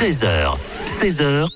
13h, 16h, 100%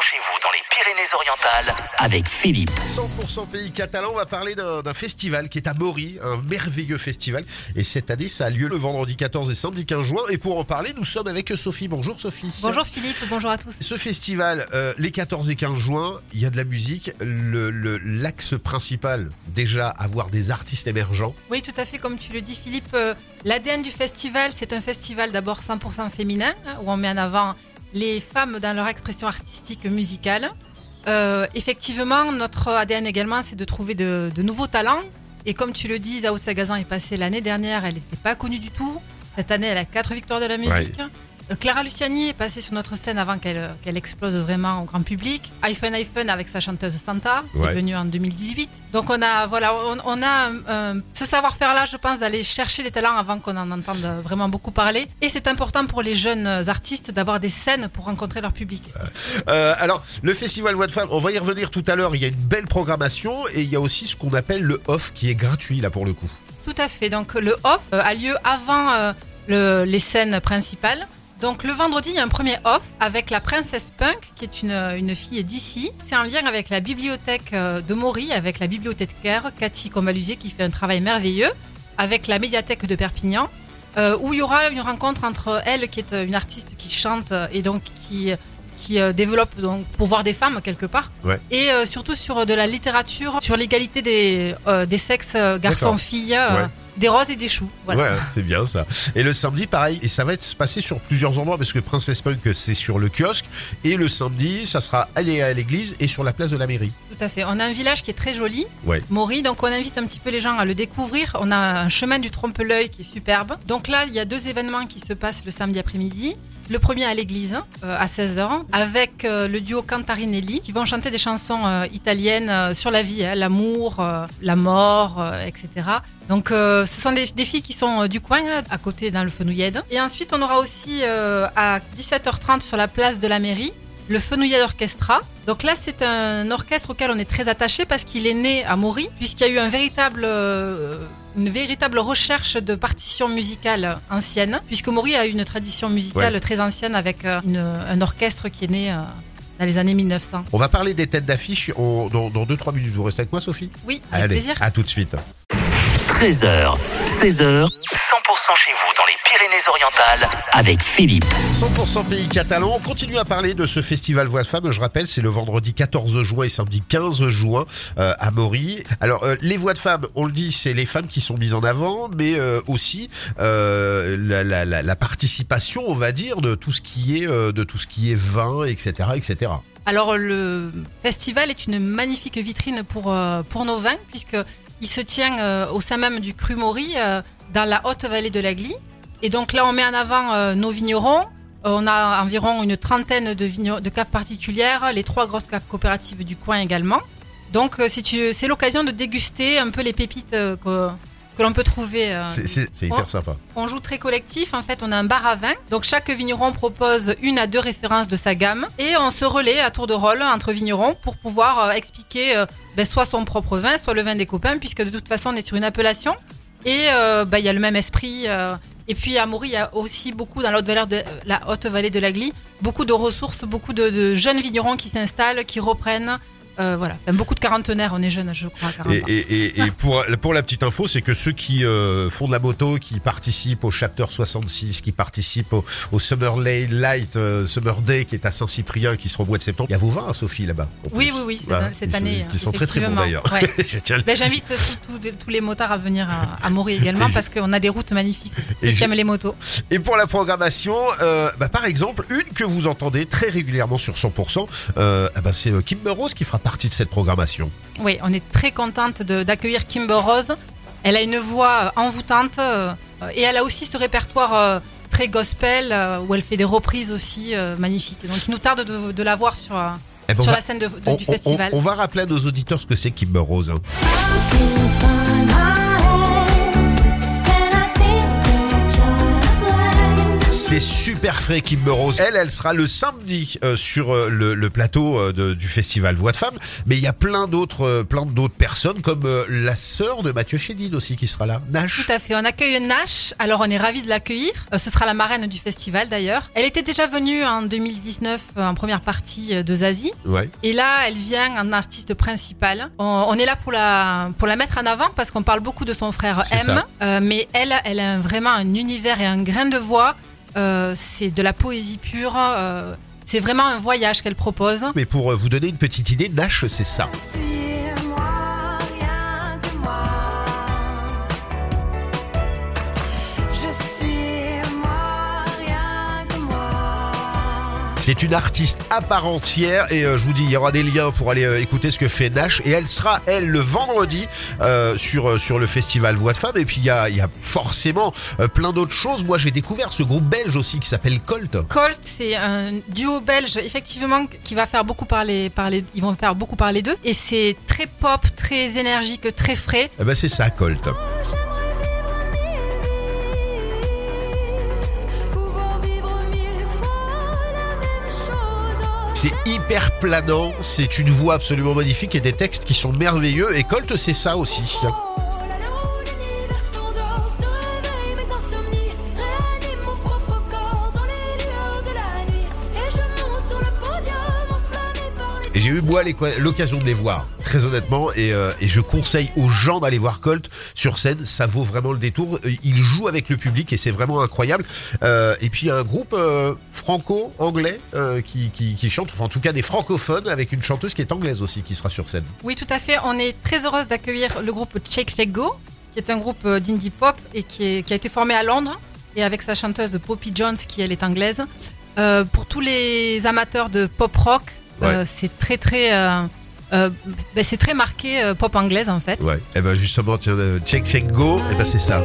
chez vous dans les Pyrénées-Orientales avec Philippe. 100% pays catalan, on va parler d'un festival qui est à Maury, un merveilleux festival. Et cette année, ça a lieu le vendredi 14 et samedi 15 juin. Et pour en parler, nous sommes avec Sophie. Bonjour Sophie. Bonjour Philippe, bonjour à tous. Ce festival, euh, les 14 et 15 juin, il y a de la musique. Le- le- L'axe principal, déjà, avoir des artistes émergents. Oui, tout à fait, comme tu le dis Philippe, euh, l'ADN du festival, c'est un festival d'abord 100% féminin, hein, où on met en avant les femmes dans leur expression artistique musicale. Euh, effectivement, notre ADN également, c'est de trouver de, de nouveaux talents. Et comme tu le dis, Zao Sagazan est passée l'année dernière, elle n'était pas connue du tout. Cette année, elle a quatre victoires de la musique. Clara Luciani est passée sur notre scène avant qu'elle euh, qu'elle explose vraiment au grand public. iPhone iPhone avec sa chanteuse Santa, qui Ouais. est venue en 2018. Donc on a voilà, on, on a euh, ce savoir-faire là, je pense, d'aller chercher les talents avant qu'on en entende vraiment beaucoup parler. Et c'est important pour les jeunes artistes d'avoir des scènes pour rencontrer leur public. Euh, alors, le festival Voix de Femmes, on va y revenir tout à l'heure. Il y a une belle programmation et il y a aussi ce qu'on appelle le off qui est gratuit là pour le coup. Tout à fait. Donc le off euh, a lieu avant euh, le- les scènes principales. Donc le vendredi, il y a un premier off avec la princesse Punk, qui est une, une fille d'ici. C'est en lien avec la bibliothèque euh, de Maury, avec la bibliothécaire Cathy Combalusier, qui fait un travail merveilleux, avec la médiathèque de Perpignan, euh, où il y aura une rencontre entre elle, qui est euh, une artiste qui chante et donc qui qui développe donc pour voir des femmes quelque part Ouais. et euh, surtout sur de la littérature sur l'égalité des euh, des sexes D'accord. garçons filles Ouais. Des roses et des choux. Voilà. Ouais, c'est bien ça. Et le samedi, pareil, et ça va être se passer sur plusieurs endroits parce que Princess Punk, c'est sur le kiosque. Et le samedi, ça sera aller à l'église et sur la place de la mairie. Tout à fait. On a un village qui est très joli, Ouais. Maury, donc on invite un petit peu les gens à le découvrir. On a un chemin du trompe-l'œil qui est superbe. Donc là, il y a deux événements qui se passent le samedi après-midi. Le premier à l'église, euh, à 16h, avec euh, le duo Cantarinelli, qui vont chanter des chansons euh, italiennes sur la vie, hein, l'amour, la mort, etc. Donc ce sont des, des filles qui sont du coin, hein, à côté dans le Fenouillède. Et ensuite, on aura aussi à 17h30 sur la place de la mairie, le Fenouillède Orchestra. Donc là, c'est un orchestre auquel on est très attaché parce qu'il est né à Maury, puisqu'il y a eu un véritable, euh, une véritable recherche de partitions musicales anciennes, puisque Maury a eu une tradition musicale Ouais. très ancienne avec euh, une- un orchestre qui est né euh, dans les années 1900. On va parler des têtes d'affiche dans 2-3 minutes. Vous restez avec moi, Sophie? Oui, avec Allez, plaisir. à tout de suite. 13h, 16h, 100% chez vous dans les Pyrénées-Orientales avec Philippe. 100% pays catalan. On continue à parler de ce festival Voix de Femmes. Je rappelle, c'est le vendredi 14 juin et samedi 15 juin euh, à Maury. Alors, euh, les voix de femmes, on le dit, c'est les femmes qui sont mises en avant, mais euh, aussi euh, la, la- la- la participation, on va dire, de tout ce qui est, euh, de tout ce qui est vin, etc., etc. Alors le festival est une magnifique vitrine pour, euh, pour nos vins puisque il se tient euh, au sein même du Cru euh, dans la haute vallée de la Glie. Et donc là on met en avant euh, nos vignerons. On a environ une trentaine de, de caves particulières, les trois grosses caves coopératives du coin également. Donc c'est l'occasion de déguster un peu les pépites que l'on peut trouver. euh, C'est- hyper sympa. on joue très collectif. En fait, on a un bar à vin. Donc, chaque vigneron propose une à deux références de sa gamme. Et on se relaie à tour de rôle entre vignerons pour pouvoir euh, expliquer euh, ben, soit son propre vin, soit le vin des copains, puisque de toute façon, on est sur une appellation. Et ben, il y a le même esprit. et puis à Maury, il y a aussi beaucoup, dans la haute, vallée de, la haute vallée de la Glie, beaucoup de ressources, beaucoup de, de jeunes vignerons qui s'installent, qui reprennent. Euh, voilà, Enfin, beaucoup de quarantenaires, on est jeunes, je crois, à 40 Et, et- pour, pour la petite info, c'est que ceux qui euh, font de la moto, qui participent au Chapter 66, qui participent au, au Summer Lay Light, euh, Summer Day qui est à Saint-Cyprien, qui sera au mois de septembre. Il y a vos vins, Sophie, là-bas. Oui, oui, oui, cette, sont- année. Qui sont très très bons d'ailleurs. Ouais. Ben, J'invite tous- les motards à venir à, à Maury également parce qu'on a des routes magnifiques. Et Ceux qui je- aiment les motos. Et pour la programmation, bah, par exemple, une que vous entendez très régulièrement sur 100%, euh, ah bah, c'est Kimber Rose qui fera partie de cette programmation. Oui, on est très contente de- d'accueillir Kimber Rose. Elle a une voix euh, envoûtante euh, et elle a aussi ce répertoire euh, très gospel euh, où elle fait des reprises aussi euh, magnifiques. Donc il nous tarde de, de la voir sur, euh, Eh ben, on sur va- la scène de- de- on, du on- festival. on- on va rappeler à nos auditeurs ce que c'est Kimber Rose. hein. C'est super frais Kimber Rose. Elle, elle sera le samedi euh, sur euh, le, le plateau euh, de- du festival Voix de Femmes. Mais il y a plein d'autres, euh, plein d'autres personnes comme euh, la sœur de Mathieu Chédid aussi qui sera là. Nash. Tout à fait. On accueille Nash. Alors, on est ravis de l'accueillir. Euh, ce sera la marraine du festival, d'ailleurs. Elle était déjà venue en 2019 euh, en première partie euh, de Zazie. Ouais. Et là, elle vient en artiste principale. On, on est là pour la, pour la mettre en avant parce qu'on parle beaucoup de son frère C'est M. ça. Euh, mais elle, elle a vraiment un univers et un grain de voix. Euh, c'est de la poésie pure. euh, c'est vraiment un voyage qu'elle propose. Mais pour euh, vous donner une petite idée, Nash, c'est ça. C'est une artiste à part entière et euh, je vous dis, il y aura des liens pour aller euh, écouter ce que fait Nash et elle sera, elle, le vendredi euh, sur, sur le festival Voix de Femmes. Et puis il y a, il y a forcément plein d'autres choses. Moi, j'ai découvert ce groupe belge aussi qui s'appelle Colt. Colt, c'est un duo belge, effectivement, qui va faire beaucoup parler, parler ils vont faire beaucoup parler d'eux. Et c'est très pop, très énergique, très frais. Eh ben, c'est ça, Colt. C'est hyper planant, c'est une voix absolument magnifique et des textes qui sont merveilleux. Et Colt, c'est ça aussi. Oh. Et j'ai eu moi l'occasion de les voir, très honnêtement, et, euh, et je conseille aux gens d'aller voir Colt sur scène, ça vaut vraiment le détour. Euh, Il joue avec le public et c'est vraiment incroyable. Euh, et puis il y a un groupe euh, franco-anglais qui, qui, qui chante, enfin en tout cas des francophones, avec une chanteuse qui est anglaise aussi qui sera sur scène. Oui, tout à fait. On est très heureuse d'accueillir le groupe Shake Shake Go, qui est un groupe d'indie pop et qui, est- qui a été formé à Londres et avec sa chanteuse Poppy Jones, qui elle est anglaise. Euh, pour tous les amateurs de pop rock, euh, c'est très très, euh, euh, ben, c'est très marqué euh, pop anglaise en fait. Ouais. Et ben justement, tiens, euh, check check go, et ben c'est ça.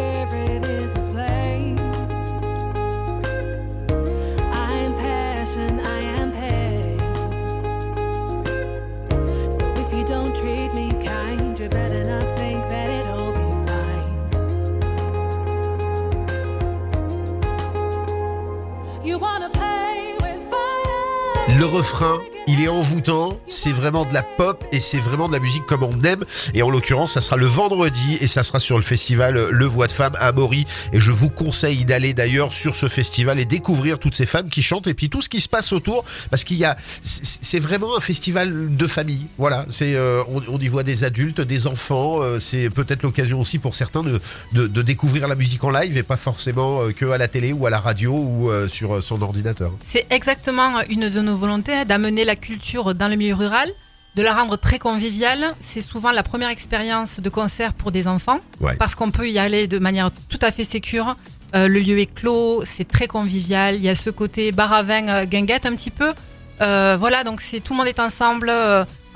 Le refrain, il est envoûtant, c'est vraiment de la pop et c'est vraiment de la musique comme on aime. Et en l'occurrence, ça sera le vendredi et ça sera sur le festival Le Voix de Femmes à Maury. Et je vous conseille d'aller d'ailleurs sur ce festival et découvrir toutes ces femmes qui chantent et puis tout ce qui se passe autour parce qu'il y a, c'est vraiment un festival de famille. Voilà, c'est euh, on, y voit des adultes, des enfants. euh, c'est peut-être l'occasion aussi pour certains de, de, de découvrir la musique en live et pas forcément euh, que à la télé ou à la radio ou euh, sur son ordinateur. C'est exactement une de nos volontés hein, d'amener la culture dans le milieu rural, de la rendre très conviviale. C'est souvent la première expérience de concert pour des enfants Ouais. parce qu'on peut y aller de manière tout à fait sécure. Euh, le lieu est clos, c'est très convivial. Il y a ce côté bar à vin euh, guinguette un petit peu. Euh, voilà, donc c'est tout le monde est ensemble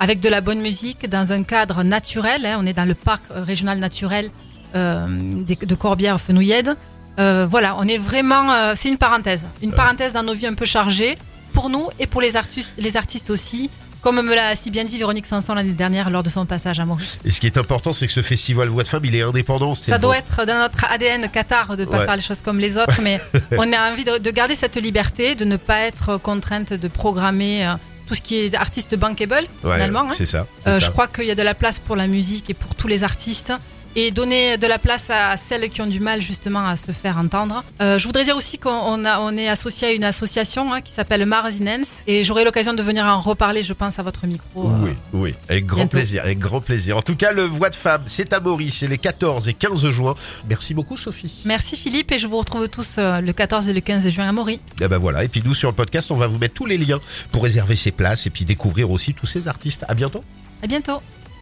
avec de la bonne musique dans un cadre naturel. hein. On est dans le parc régional naturel de Corbière-Fenouillède. Voilà, on est vraiment. c'est une parenthèse. Une parenthèse dans nos vies un peu chargées, pour nous et pour les artistes, les artistes aussi. Comme me l'a si bien dit Véronique Sanson l'année dernière lors de son passage à Maurice. Et ce qui est important, c'est que ce festival Voix de Femmes, il est indépendant. c'est Ça doit être dans notre ADN Qatar de pas Ouais. faire les choses comme les autres, mais on a envie de, de garder cette liberté, de ne pas être contrainte de programmer euh, tout ce qui est artiste bankable Ouais, finalement. hein. C'est ça. c'est Euh, ça. je crois qu'il y a de la place pour la musique et pour tous les artistes. Et donner de la place à celles qui ont du mal justement à se faire entendre. Euh, je voudrais dire aussi qu'on on a- on est associé à une association hein, qui s'appelle Marzinens. Et j'aurai l'occasion de venir en reparler, je pense, à votre micro. euh, Oui, oui, avec grand bientôt. plaisir, avec grand plaisir. En tout cas, le Voix de Femmes, c'est à Maurice, c'est les 14 et 15 juin. Merci beaucoup, Sophie. Merci Philippe et je vous retrouve tous euh, le 14 et le 15 juin à Maury. Et ben voilà. Et puis nous, sur le podcast, on va vous mettre tous les liens pour réserver ses places et puis découvrir aussi tous ces artistes. À bientôt. À bientôt.